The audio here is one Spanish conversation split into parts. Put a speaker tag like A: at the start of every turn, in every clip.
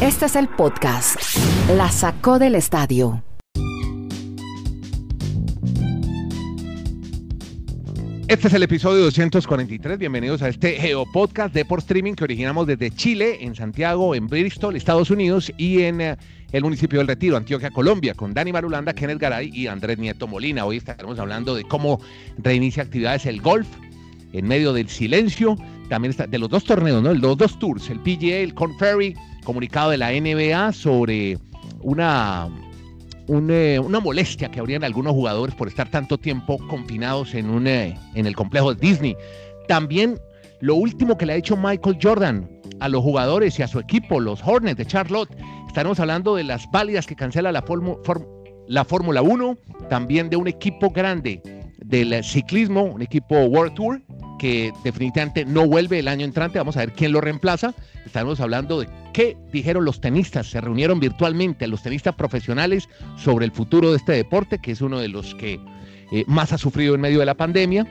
A: Este es el podcast. La sacó del estadio.
B: Este es el episodio 243. Bienvenidos a este Geopodcast de por streaming que originamos desde Chile, en Santiago, en Bristol, Estados Unidos y en eh, el municipio del Retiro, Antioquia, Colombia, con Dani Marulanda, Kenneth Garay y Andrés Nieto Molina. Hoy estaremos hablando de cómo reinicia actividades el golf en medio del silencio. También está de los dos torneos, ¿no? Los dos tours, el PGA, el Corn Ferry, comunicado de la NBA sobre una eh, una molestia que habrían algunos jugadores por estar tanto tiempo confinados en, un, eh, en el complejo de Disney. También lo último que le ha hecho Michael Jordan a los jugadores y a su equipo, los Hornets de Charlotte. Estaremos hablando de las válidas que cancela la, la Fórmula 1, también de un equipo grande del ciclismo, un equipo World Tour, que definitivamente no vuelve el año entrante. Vamos a ver quién lo reemplaza. Estamos hablando de qué dijeron los tenistas. Se reunieron virtualmente los tenistas profesionales sobre el futuro de este deporte, que es uno de los que eh, más ha sufrido en medio de la pandemia.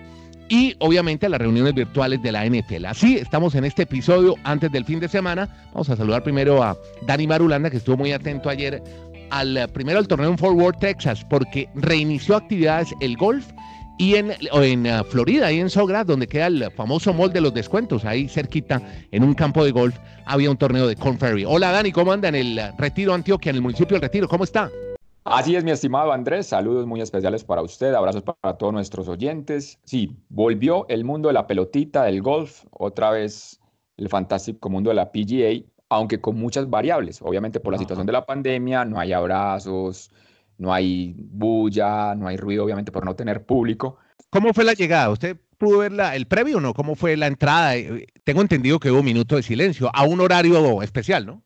B: Y obviamente las reuniones virtuales de la NFL. Así estamos en este episodio antes del fin de semana. Vamos a saludar primero a Dani Marulanda, que estuvo muy atento ayer al primero al torneo en Fort Worth, Texas, porque reinició actividades el golf y en, en uh, Florida, ahí en Sogra, donde queda el famoso mall de los descuentos, ahí cerquita, en un campo de golf, había un torneo de Corn Ferry. Hola Dani, ¿cómo anda en el Retiro Antioquia, en el municipio del Retiro? ¿Cómo está?
C: Así es, mi estimado Andrés, saludos muy especiales para usted, abrazos para todos nuestros oyentes. Sí, volvió el mundo de la pelotita, del golf, otra vez el fantástico mundo de la PGA, aunque con muchas variables. Obviamente por la situación de la pandemia, no hay abrazos, no hay bulla, no hay ruido, obviamente, por no tener público.
B: ¿Cómo fue la llegada? ¿Usted pudo ver el previo o no? ¿Cómo fue la entrada? Eh, tengo entendido que hubo un minuto de silencio, a un horario especial, ¿no?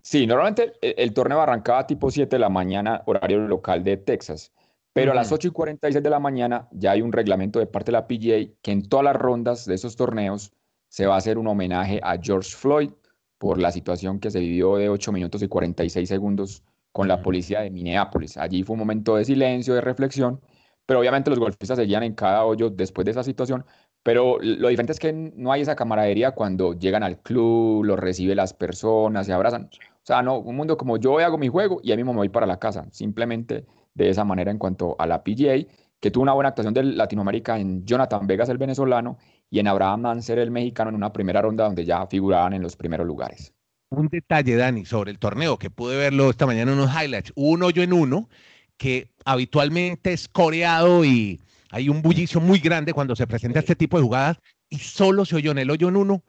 C: Sí, normalmente el, torneo arrancaba tipo 7 de la mañana, horario local de Texas. Pero a las 8 y 46 de la mañana ya hay un reglamento de parte de la PGA que en todas las rondas de esos torneos se va a hacer un homenaje a George Floyd por la situación que se vivió de 8 minutos y 46 segundos con la policía de Minneapolis. Allí fue un momento de silencio, de reflexión, pero obviamente los golfistas seguían en cada hoyo después de esa situación. Pero lo diferente es que no hay esa camaradería cuando llegan al club, los recibe las personas, se abrazan. O sea, no, un mundo como yo hago mi juego y a mismo me voy para la casa. Simplemente de esa manera en cuanto a la PGA, que tuvo una buena actuación de Latinoamérica en Jonathan Vegas, el venezolano, y en Abraham Manser, el mexicano, en una primera ronda donde ya figuraban en los primeros lugares
B: un detalle, Dani, sobre el torneo, que pude verlo esta mañana en unos highlights. Un hoyo en uno, que habitualmente es coreado y hay un bullicio muy grande cuando se presenta este tipo de jugadas y solo se oyó en el hoyo en uno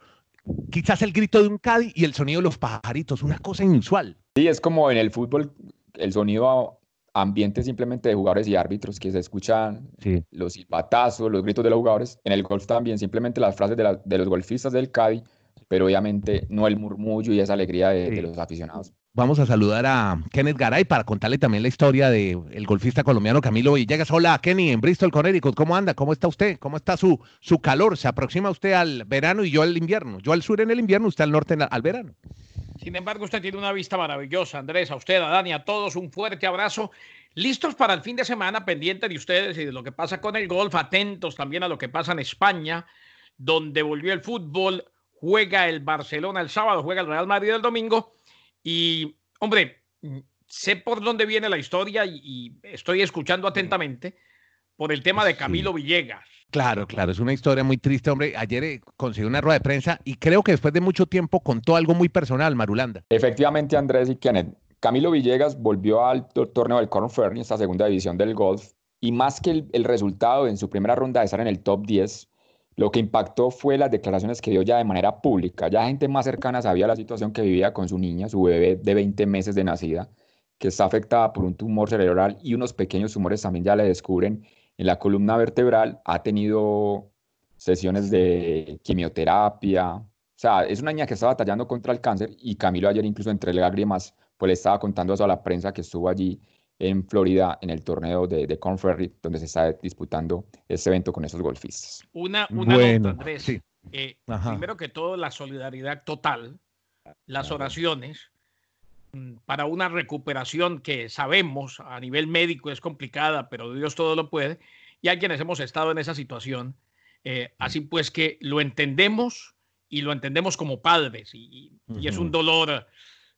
B: quizás el grito de un caddy y el sonido de los pajaritos, una cosa inusual.
C: Sí, es como en el fútbol, el sonido ambiente simplemente de jugadores y árbitros que se escuchan los silbatazos, los gritos de los jugadores. En el golf también, simplemente las frases de, de los golfistas del caddy pero obviamente no el murmullo y esa alegría de, los aficionados.
B: Vamos a saludar a Kenneth Garay para contarle también la historia del golfista colombiano Camilo Villegas. Hola, Kenny, en Bristol, Connecticut. ¿Cómo anda? ¿Cómo está usted? ¿Cómo está su, su calor? ¿Se aproxima usted al verano y yo al invierno? Yo al sur en el invierno, usted al norte al verano.
D: Sin embargo, usted tiene una vista maravillosa, Andrés. A usted, a Dani, a todos, un fuerte abrazo. Listos para el fin de semana, pendiente de ustedes y de lo que pasa con el golf, atentos también a lo que pasa en España, donde volvió el fútbol juega el Barcelona el sábado, juega el Real Madrid el domingo. Y, hombre, sé por dónde viene la historia y, estoy escuchando atentamente por el tema de Camilo Villegas.
B: Claro, claro, es una historia muy triste, hombre. Ayer eh, conseguí una rueda de prensa y creo que después de mucho tiempo contó algo muy personal, Marulanda.
C: Efectivamente, Andrés y Kenneth. Camilo Villegas volvió al torneo del Corn Ferry, esta segunda división del golf, y más que el, el, resultado en su primera ronda de estar en el top 10, lo que impactó fue las declaraciones que dio ya de manera pública. Ya gente más cercana sabía la situación que vivía con su niña, su bebé de 20 meses de nacida, que está afectada por un tumor cerebral y unos pequeños tumores también ya le descubren en la columna vertebral. Ha tenido sesiones de quimioterapia. O sea, es una niña que está batallando contra el cáncer y Camilo ayer incluso entre lágrimas pues le estaba contando eso a la prensa que estuvo allí en Florida en el torneo de, de Corn Ferry, donde se está disputando este evento con esos golfistas.
D: Una, una nota, Andrés. Eh, primero que todo, la solidaridad total, las oraciones mm, para una recuperación que sabemos a nivel médico es complicada, pero Dios todo lo puede, y hay quienes hemos estado en esa situación. Eh, así pues que lo entendemos y lo entendemos como padres, y, y es un dolor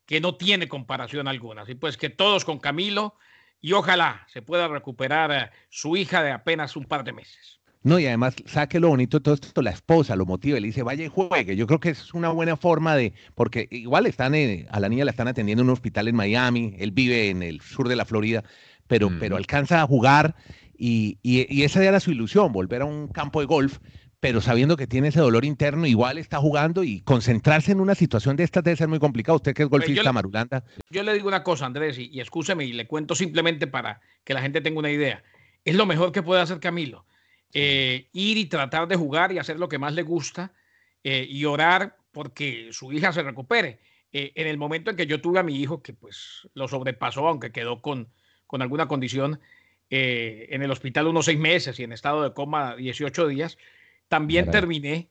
D: que no tiene comparación alguna. Así pues que todos con Camilo y ojalá se pueda recuperar eh, su hija de apenas un par de meses.
B: No, y además, saque lo bonito de todo esto, la esposa lo motiva, le dice, vaya y juegue. Yo creo que es una buena forma de, porque igual están, eh, a la niña la están atendiendo en un hospital en Miami, él vive en el sur de la Florida, pero, pero alcanza a jugar y, y, esa era su ilusión, volver a un campo de golf, pero sabiendo que tiene ese dolor interno, igual está jugando y concentrarse en una situación de estas debe ser muy complicado. Usted que es golfista, yo Marulanda.
D: Yo le digo una cosa, Andrés, y, y escúcheme, y le cuento simplemente para que la gente tenga una idea. Es lo mejor que puede hacer Camilo eh, ir y tratar de jugar y hacer lo que más le gusta eh, y orar porque su hija se recupere. Eh, en el momento en que yo tuve a mi hijo, que pues lo sobrepasó, aunque quedó con, con alguna condición en el hospital unos seis meses y en estado de coma 18 días, también terminé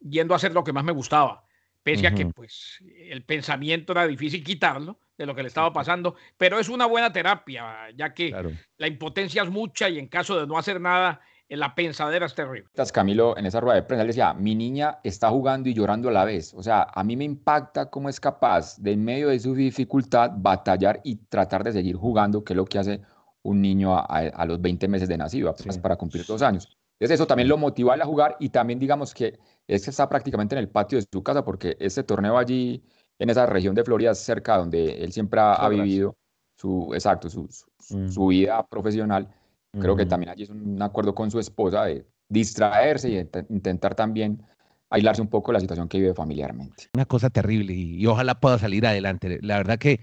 D: yendo a hacer lo que más me gustaba, pese a que pues el pensamiento era difícil quitarlo de lo que le estaba pasando, pero es una buena terapia, ya que la impotencia es mucha y en caso de no hacer nada, la pensadera es terrible.
C: Camilo, en esa rueda de prensa, él decía, mi niña está jugando y llorando a la vez. O sea, a mí me impacta cómo es capaz de en medio de su dificultad batallar y tratar de seguir jugando, que es lo que hace un niño a, los 20 meses de nacido, apenas para cumplir dos años. Entonces eso también lo motiva a jugar y también digamos que es que está prácticamente en el patio de su casa porque ese torneo allí en esa región de Florida cerca donde él siempre ha, vivido su, exacto, su, mm. su vida profesional Creo que también allí es un acuerdo con su esposa de distraerse y intentar también aislarse un poco de la situación que vive familiarmente.
B: Una cosa terrible y, ojalá pueda salir adelante. La verdad que,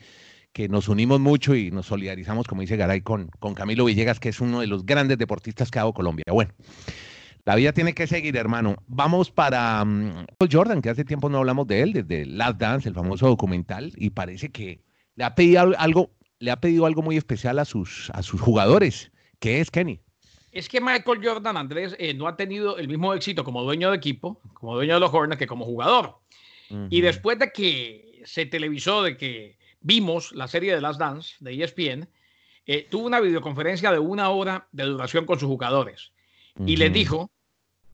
B: que nos unimos mucho y nos solidarizamos, como dice Garay, con, con Camilo Villegas, que es uno de los grandes deportistas que ha dado Colombia. Bueno, la vida tiene que seguir, hermano. Vamos para um, Jordan, que hace tiempo no hablamos de él, desde Last Dance, el famoso documental, y parece que le ha pedido algo, le ha pedido algo muy especial a sus, a sus jugadores. ¿Qué es, Kenny?
D: Es que Michael Jordan, Andrés, eh, no ha tenido el mismo éxito como dueño de equipo, como dueño de los Hornets, que como jugador. Y después de que se televisó, de que vimos la serie de Last Dance de ESPN, eh, tuvo una videoconferencia de una hora de duración con sus jugadores. Y les dijo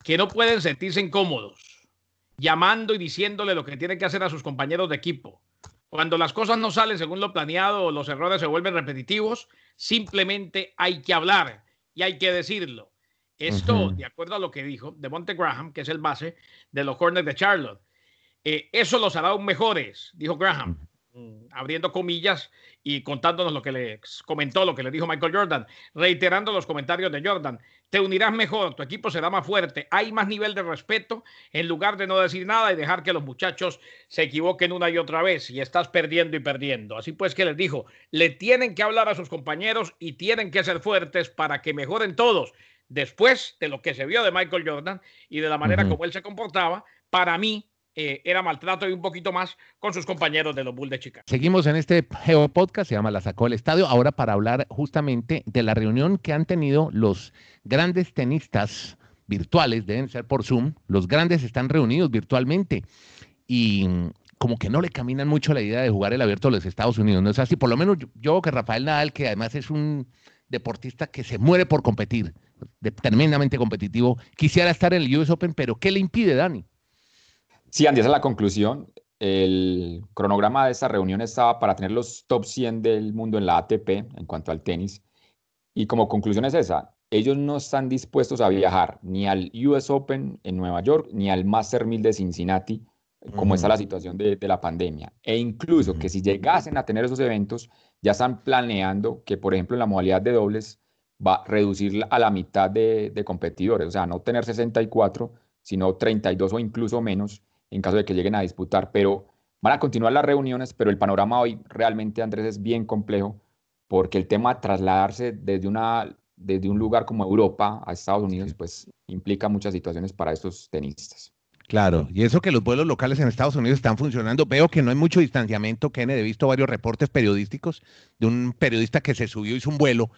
D: que no pueden sentirse incómodos, llamando y diciéndole lo que tienen que hacer a sus compañeros de equipo. Cuando las cosas no salen según lo planeado o los errores se vuelven repetitivos, simplemente hay que hablar y hay que decirlo. Esto, de acuerdo a lo que dijo de Monte Graham, que es el base de los Hornets de Charlotte, eh, eso los hará aún mejores, dijo Graham. Mm, abriendo comillas y contándonos lo que le comentó, lo que le dijo Michael Jordan, reiterando los comentarios de Jordan. Te unirás mejor, tu equipo será más fuerte, hay más nivel de respeto en lugar de no decir nada y dejar que los muchachos se equivoquen una y otra vez y estás perdiendo y perdiendo. Así pues que les dijo, le tienen que hablar a sus compañeros y tienen que ser fuertes para que mejoren todos. Después de lo que se vio de Michael Jordan y de la manera como él se comportaba, para mí eh, era maltrato y un poquito más con sus compañeros de los Bulls de Chicago.
B: Seguimos en este Podcast, se llama La Sacó del Estadio, ahora para hablar justamente de la reunión que han tenido los grandes tenistas virtuales, deben ser por Zoom, los grandes están reunidos virtualmente y como que no le caminan mucho la idea de jugar el abierto de los Estados Unidos, ¿no es así? Por lo menos yo, yo que Rafael Nadal, que además es un deportista que se muere por competir, tremendamente competitivo, quisiera estar en el US Open, pero ¿qué le impide, Dani?
C: Sí, Andy, esa es la conclusión. El cronograma de esta reunión estaba para tener los top 100 del mundo en la ATP en cuanto al tenis. Y como conclusión es esa, ellos no están dispuestos a viajar ni al US Open en Nueva York ni al Master 1000 de Cincinnati, como está la situación de, la pandemia. E incluso que si llegasen a tener esos eventos, ya están planeando que, por ejemplo, en la modalidad de dobles va a reducir a la mitad de, de competidores, o sea, no tener 64, sino 32 o incluso menos en caso de que lleguen a disputar. Pero van a continuar las reuniones, pero el panorama hoy realmente, Andrés, es bien complejo porque el tema de trasladarse desde, una, desde un lugar como Europa a Estados Unidos, pues implica muchas situaciones para estos tenistas.
B: Claro, y eso que los vuelos locales en Estados Unidos están funcionando. Veo que no hay mucho distanciamiento, Kenneth. He visto varios reportes periodísticos de un periodista que se subió, hizo un vuelo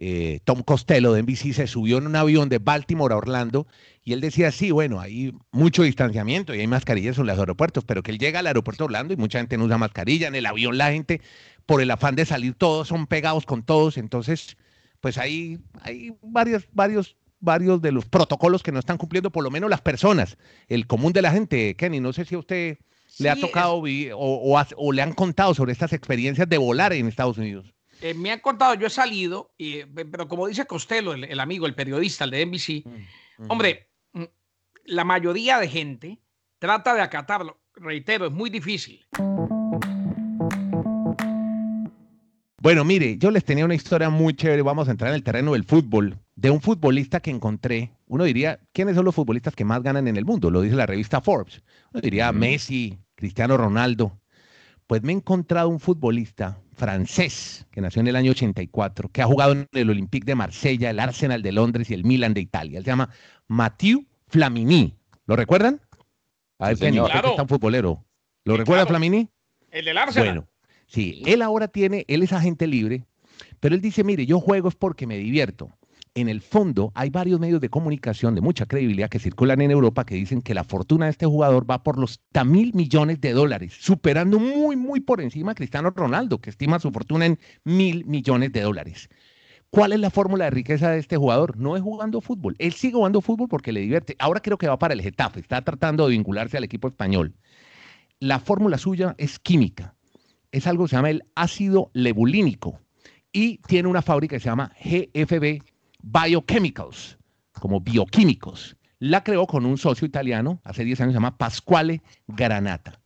B: eh, Tom Costello de NBC se subió en un avión de Baltimore a Orlando y él decía, sí, bueno, hay mucho distanciamiento y hay mascarillas en los aeropuertos, pero que él llega al aeropuerto de Orlando y mucha gente no usa mascarilla, en el avión la gente, por el afán de salir todos, son pegados con todos, entonces, pues hay, hay varios, varios, varios de los protocolos que no están cumpliendo, por lo menos las personas, el común de la gente, Kenny, no sé si a usted le ha tocado vivir o, le han contado sobre estas experiencias de volar en Estados Unidos?
D: Eh, me han contado, yo he salido, y, pero como dice Costello, el, amigo, el periodista, el de NBC, mm, hombre, mm, la mayoría de gente trata de acatarlo. Reitero, es muy difícil.
B: Bueno, mire, yo les tenía una historia muy chévere. Vamos a entrar en el terreno del fútbol. De un futbolista que encontré. Uno diría, ¿quiénes son los futbolistas que más ganan en el mundo? Lo dice la revista Forbes. Uno diría Messi, Cristiano Ronaldo. Pues me he encontrado un futbolista francés que nació en el año 84, que ha jugado en el Olympique de Marsella, el Arsenal de Londres y el Milan de Italia. Él se llama Mathieu Flamini. ¿Lo recuerdan? A ver, sí, señor. Claro. es futbolero. ¿Lo recuerda Flamini?
D: El del Arsenal.
B: Bueno, Sí, él ahora tiene, él es agente libre, pero él dice, mire, yo juego es porque me divierto. En el fondo hay varios medios de comunicación de mucha credibilidad que circulan en Europa que dicen que la fortuna de este jugador va por los mil millones de dólares, superando muy, muy por encima a Cristiano Ronaldo, que estima su fortuna en mil millones de dólares. ¿Cuál es la fórmula de riqueza de este jugador? No es jugando fútbol. Él sigue jugando fútbol porque le divierte. Ahora creo que va para el Getafe, está tratando de vincularse al equipo español. La fórmula suya es química es algo que se llama el ácido lebulínico y tiene una fábrica que se llama GFB Biochemicals, como bioquímicos. La creó con un socio italiano hace 10 años, se llama Pasquale Granata.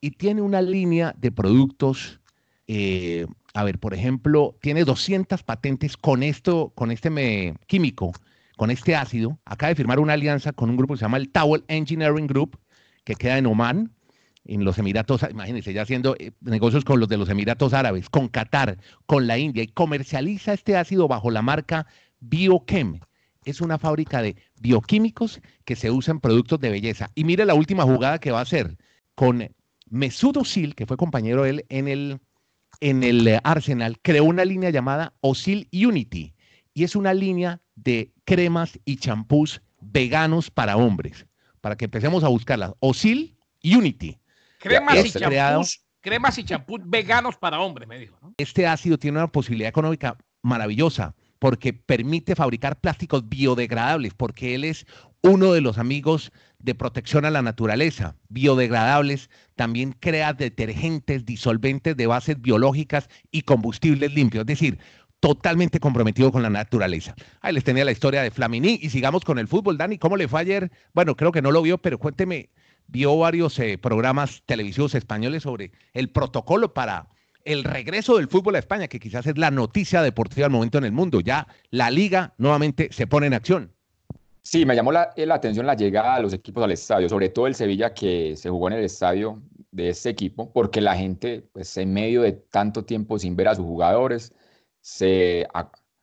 B: Y tiene una línea de productos, eh, a ver, por ejemplo, tiene 200 patentes con esto, con este químico, con este ácido. Acaba de firmar una alianza con un grupo que se llama el Towel Engineering Group, que queda en Oman, en los Emiratos, imagínense, ya haciendo eh, negocios con los de los Emiratos Árabes, con Qatar, con la India, y comercializa este ácido bajo la marca Biochem. Es una fábrica de bioquímicos que se usa en productos de belleza. Y mire la última jugada que va a hacer con Mesut Özil, que fue compañero de él en el, en el Arsenal, creó una línea llamada Osil Unity. Y es una línea de cremas y champús veganos para hombres. Para que empecemos a buscarlas. Osil Unity.
D: Cremas y, champús, cremas y champús veganos para hombres, me dijo.
B: Este ácido tiene una posibilidad económica maravillosa porque permite fabricar plásticos biodegradables, porque él es uno de los amigos de protección a la naturaleza, biodegradables, también crea detergentes, disolventes de bases biológicas y combustibles limpios, es decir, totalmente comprometido con la naturaleza. Ahí les tenía la historia de Flamini y sigamos con el fútbol. Dani, ¿cómo le fue ayer? Bueno, creo que no lo vio, pero cuénteme vio varios eh, programas televisivos españoles sobre el protocolo para el regreso del fútbol a España, que quizás es la noticia deportiva al momento en el mundo. Ya la liga nuevamente se pone en acción.
C: Sí, me llamó la, atención la llegada de los equipos al estadio, sobre todo el Sevilla que se jugó en el estadio de este equipo, porque la gente, pues en medio de tanto tiempo sin ver a sus jugadores, se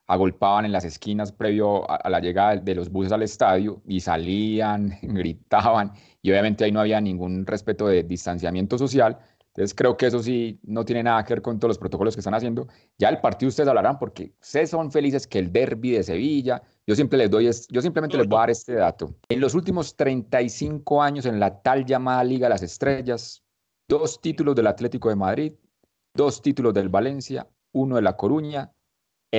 C: agolpaban en las esquinas previo a, la llegada de los buses al estadio y salían, gritaban y obviamente ahí no había ningún respeto de distanciamiento social. Entonces creo que eso sí no tiene nada que ver con todos los protocolos que están haciendo. Ya el partido ustedes hablarán porque ustedes son felices que el derby de Sevilla, yo siempre les doy, yo simplemente les voy a dar este dato. En los últimos 35 años en la tal llamada Liga de las Estrellas, dos títulos del Atlético de Madrid, dos títulos del Valencia, uno de La Coruña,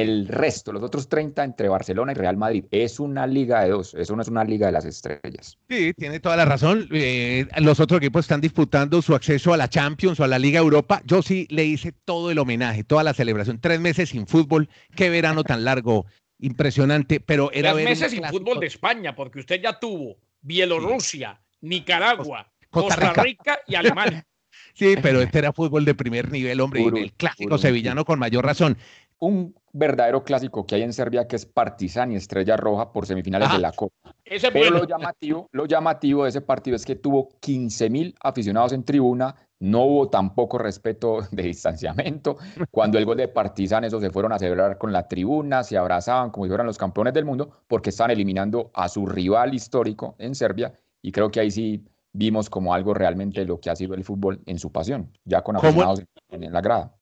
C: el resto, los otros 30 entre Barcelona y Real Madrid. Es una liga de dos, eso no es una liga de las estrellas.
B: Sí, tiene toda la razón. Eh, los otros equipos están disputando su acceso a la Champions o a la Liga Europa. Yo sí le hice todo el homenaje, toda la celebración. Tres meses sin fútbol, qué verano tan largo, impresionante. Pero era
D: Tres meses sin fútbol de España, porque usted ya tuvo Bielorrusia, Nicaragua, Costa Rica, y Alemania.
B: Sí, pero este era fútbol de primer nivel, hombre, y el clásico sevillano con mayor razón
C: un verdadero clásico que hay en Serbia que es Partizan y Estrella Roja por semifinales de la Copa. Pero lo llamativo, lo llamativo de ese partido es que tuvo 15 mil aficionados en tribuna, no hubo tampoco respeto de distanciamiento. Cuando el gol de Partizan, esos se fueron a celebrar con la tribuna, se abrazaban como si fueran los campeones del mundo, porque estaban eliminando a su rival histórico en Serbia. Y creo que ahí sí vimos como algo realmente lo que ha sido el fútbol en su pasión, ya con aficionados en la grada.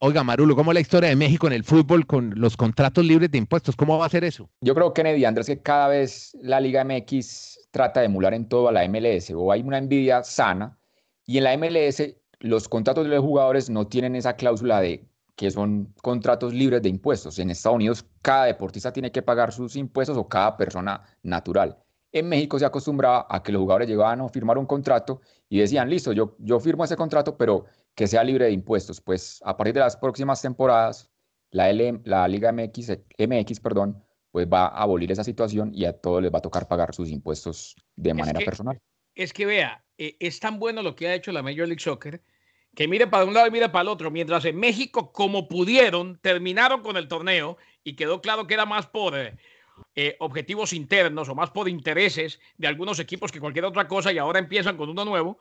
B: Oiga, Marulo, ¿cómo es la historia de México en el fútbol con los contratos libres de impuestos? ¿Cómo va a ser eso?
C: Yo creo, Kennedy Andrés, que cada vez la Liga MX trata de emular en todo a la MLS o hay una envidia sana y en la MLS los contratos de los jugadores no tienen esa cláusula de que son contratos libres de impuestos. En Estados Unidos cada deportista tiene que pagar sus impuestos o cada persona natural. En México se acostumbraba a que los jugadores llegaban a firmar un contrato y decían, listo, yo, yo firmo ese contrato, pero que sea libre de impuestos. Pues a partir de las próximas temporadas, la, la Liga MX, MX perdón, pues va a abolir esa situación y a todos les va a tocar pagar sus impuestos de manera personal.
D: Es que vea, eh, es tan bueno lo que ha hecho la Major League Soccer que mire para un lado y mire para el otro, mientras en México, como pudieron, terminaron con el torneo y quedó claro que era más por eh, eh, objetivos internos o más por intereses de algunos equipos que cualquier otra cosa y ahora empiezan con uno nuevo.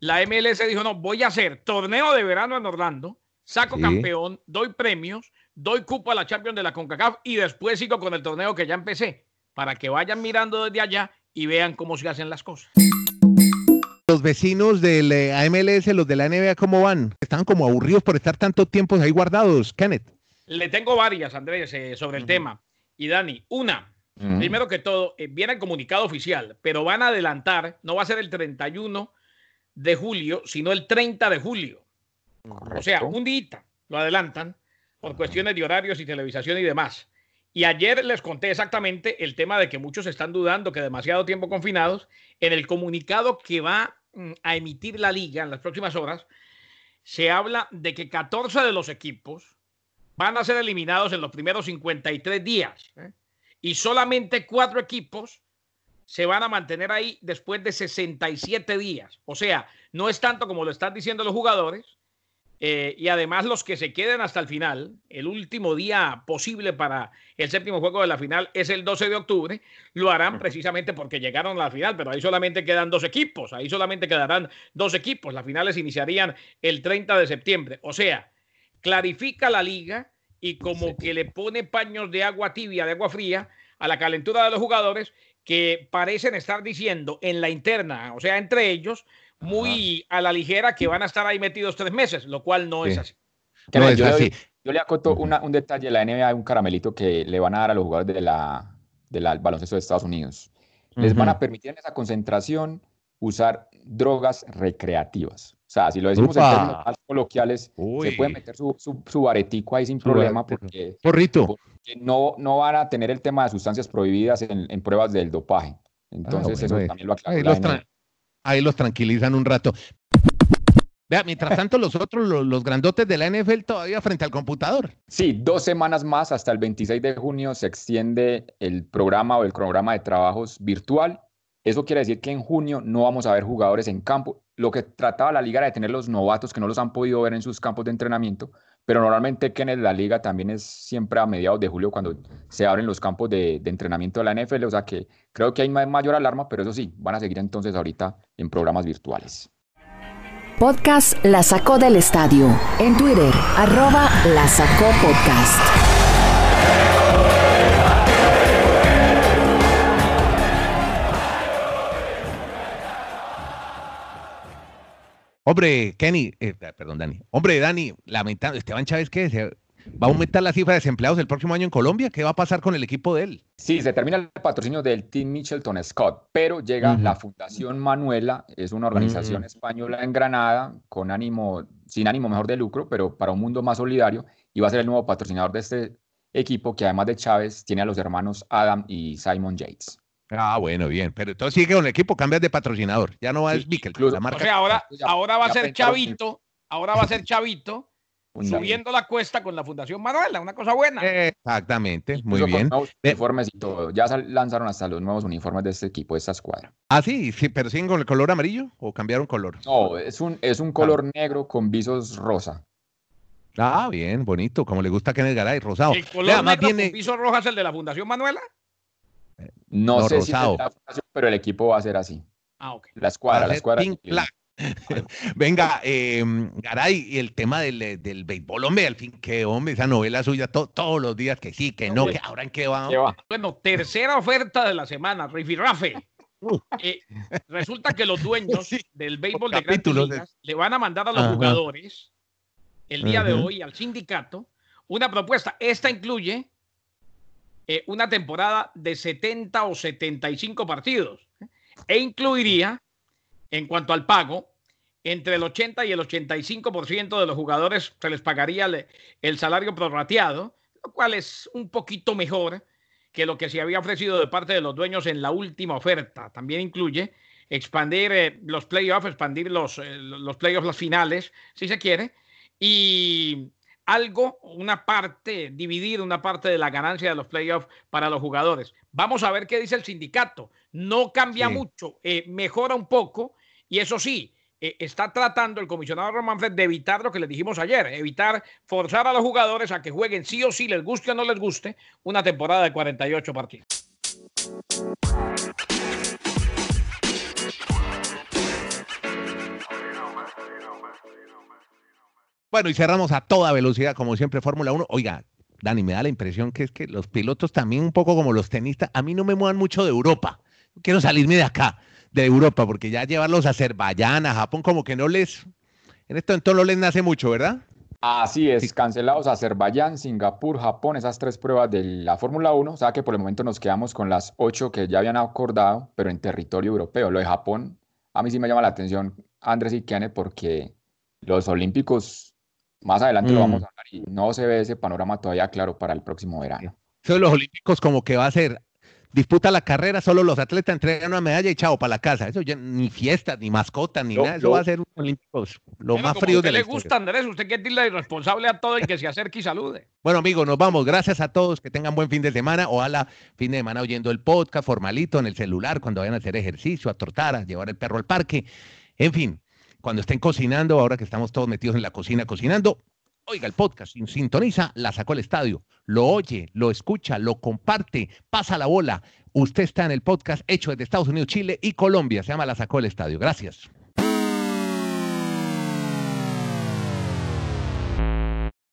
D: La MLS dijo, no, voy a hacer torneo de verano en Orlando, saco campeón, doy premios, doy cupo a la Champions de la CONCACAF y después sigo con el torneo que ya empecé, para que vayan mirando desde allá y vean cómo se hacen las cosas.
B: Los vecinos del AMLS, los de la NBA, ¿cómo van? Están como aburridos por estar tanto tiempo ahí guardados, Kenneth.
D: Le tengo varias, Andrés, eh, sobre el tema. Y Dani, una, primero que todo, eh, viene el comunicado oficial, pero van a adelantar, no va a ser el 31 de julio, sino el 30 de julio. O sea, un día lo adelantan por cuestiones de horarios y televisación y demás. Y ayer les conté exactamente el tema de que muchos están dudando que demasiado tiempo confinados. En el comunicado que va Mm, a emitir la liga en las próximas horas, se habla de que 14 de los equipos van a ser eliminados en los primeros 53 días ¿eh? y solamente cuatro equipos se van a mantener ahí después de 67 días. O sea, no es tanto como lo están diciendo los jugadores, eh, y además los que se queden hasta el final, el último día posible para el séptimo juego de la final es el 12 de octubre, lo harán precisamente porque llegaron a la final, pero ahí solamente quedan dos equipos, ahí solamente quedarán dos equipos, las finales iniciarían el 30 de septiembre, o sea, clarifica la liga y como que le pone paños de agua tibia, de agua fría a la calentura de los jugadores que parecen estar diciendo en la interna, o sea, entre ellos, muy a la ligera que van a estar ahí metidos tres meses, lo cual no es así.
C: No es así. Yo le acoto un detalle, la NBA un caramelito que le van a dar a los jugadores de la, del baloncesto de Estados Unidos. Les van a permitir en esa concentración usar drogas recreativas. O sea, si lo decimos en términos más coloquiales, se puede meter su, su, baretico ahí sin problema porque, no, no van a tener el tema de sustancias prohibidas en, en pruebas del dopaje. Entonces, eso también lo aclara
B: ahí los tranquilizan un rato. Vea, mientras tanto, los otros, los, grandotes de la NFL todavía frente al computador.
C: Sí, dos semanas más, hasta el 26 de junio se extiende el programa o el programa de trabajos virtual. Eso quiere decir que en junio no vamos a ver jugadores en campo. Lo que trataba la liga era de tener los novatos que no los han podido ver en sus campos de entrenamiento, pero normalmente que en la liga también es siempre a mediados de julio cuando se abren los campos de, entrenamiento de la NFL, o sea que creo que hay mayor alarma, pero eso sí, van a seguir entonces ahorita en programas virtuales.
A: Podcast La Sacó del Estadio. En Twitter, arroba La Sacó Podcast.
B: Hombre, Kenny, eh, perdón, Dani. Hombre, Dani, lamentable, Esteban Chávez, ¿qué? ¿Se ¿Va a aumentar la cifra de desempleados el próximo año en Colombia? ¿Qué va a pasar con el equipo de él?
C: Sí, se termina el patrocinio del Team Michelton Scott, pero llega la Fundación Manuela, es una organización española en Granada, con ánimo, sin ánimo mejor de lucro, pero para un mundo más solidario, y va a ser el nuevo patrocinador de este equipo que además de Chávez tiene a los hermanos Adam y Simon Yates.
B: Ah, bueno, bien. Pero entonces sigue con el equipo, cambias de patrocinador. Ya no va a ser la
D: marca. O sea, ahora, ahora va a ser Chavito, ahora va a ser Chavito, subiendo la cuesta con la Fundación Manuela, una cosa buena.
B: Exactamente, muy bien.
C: uniformes y todo. Ya lanzaron hasta los nuevos uniformes de este equipo, de esta escuadra.
B: Ah, sí, sí, pero siguen con el color amarillo o cambiaron color.
C: No, es un, es un color ah. negro con visos rosa.
B: Ah, bien, bonito, como le gusta a Kenneth Garay, rosado.
D: ¿El color negro con visos rojos es el de la Fundación Manuela?
C: No, sé si pero el equipo va a ser así.
D: Ah, ok.
C: La escuadra, la escuadra.
B: Venga, eh, Garay, y el tema del, del béisbol, hombre, al fin, que hombre, esa novela suya todos los días, que sí, que no, que ahora en qué va.
D: Bueno, tercera oferta de la semana, Rifi Rafe. Eh, resulta que los dueños del béisbol de grandes ligas le van a mandar a los jugadores el día de hoy al sindicato una propuesta. Esta incluye eh, una temporada de 70 o 75 partidos e incluiría, en cuanto al pago, entre el 80 y el 85% de los jugadores se les pagaría el, salario prorrateado, lo cual es un poquito mejor que lo que se había ofrecido de parte de los dueños en la última oferta. También incluye expandir eh, los playoffs, expandir los, eh, los playoffs, las finales, si se quiere, y algo, una parte, dividir una parte de la ganancia de los playoffs para los jugadores. Vamos a ver qué dice el sindicato. No cambia mucho, eh, mejora un poco, y eso sí, está tratando el comisionado Roman Fred de evitar lo que le dijimos ayer, evitar forzar a los jugadores a que jueguen sí o sí, les guste o no les guste, una temporada de 48 partidos.
B: Bueno, y cerramos a toda velocidad, como siempre, Fórmula 1. Oiga, Dani, me da la impresión que es que los pilotos también, un poco como los tenistas, a mí no me muevan mucho de Europa. Quiero salirme de acá, de Europa, porque ya llevarlos a Azerbaiyán, a Japón, como que no les, en esto entonces no les nace mucho, ¿verdad?
C: Así es, cancelados Azerbaiyán, Singapur, Japón, esas tres pruebas de la Fórmula 1. O sea que por el momento nos quedamos con las ocho que ya habían acordado, pero en territorio europeo. Lo de Japón, a mí sí me llama la atención, Andrés y Kene, porque los Olímpicos más adelante lo vamos mm. a hablar y no se ve ese panorama todavía claro para el próximo verano.
B: Eso los Olímpicos como que va a ser, disputa la carrera, solo los atletas entregan una medalla y chao para la casa. Eso ya ni fiesta, ni mascota, ni nada. Eso va a ser un Olímpicos lo más frío de la
D: le gusta, Andrés? Usted quiere decirle irresponsable a todo y que se acerque y salude.
B: Bueno, amigos, nos vamos. Gracias a todos. Que tengan buen fin de semana. Ojalá fin de semana oyendo el podcast formalito en el celular, cuando vayan a hacer ejercicio, a tortar, a llevar el perro al parque. En fin, cuando estén cocinando, ahora que estamos todos metidos en la cocina cocinando, oiga el podcast, sintoniza, la sacó el estadio, lo oye, lo escucha, lo comparte, pasa la bola. Usted está en el podcast hecho desde Estados Unidos, Chile y Colombia, se llama La sacó el estadio. Gracias.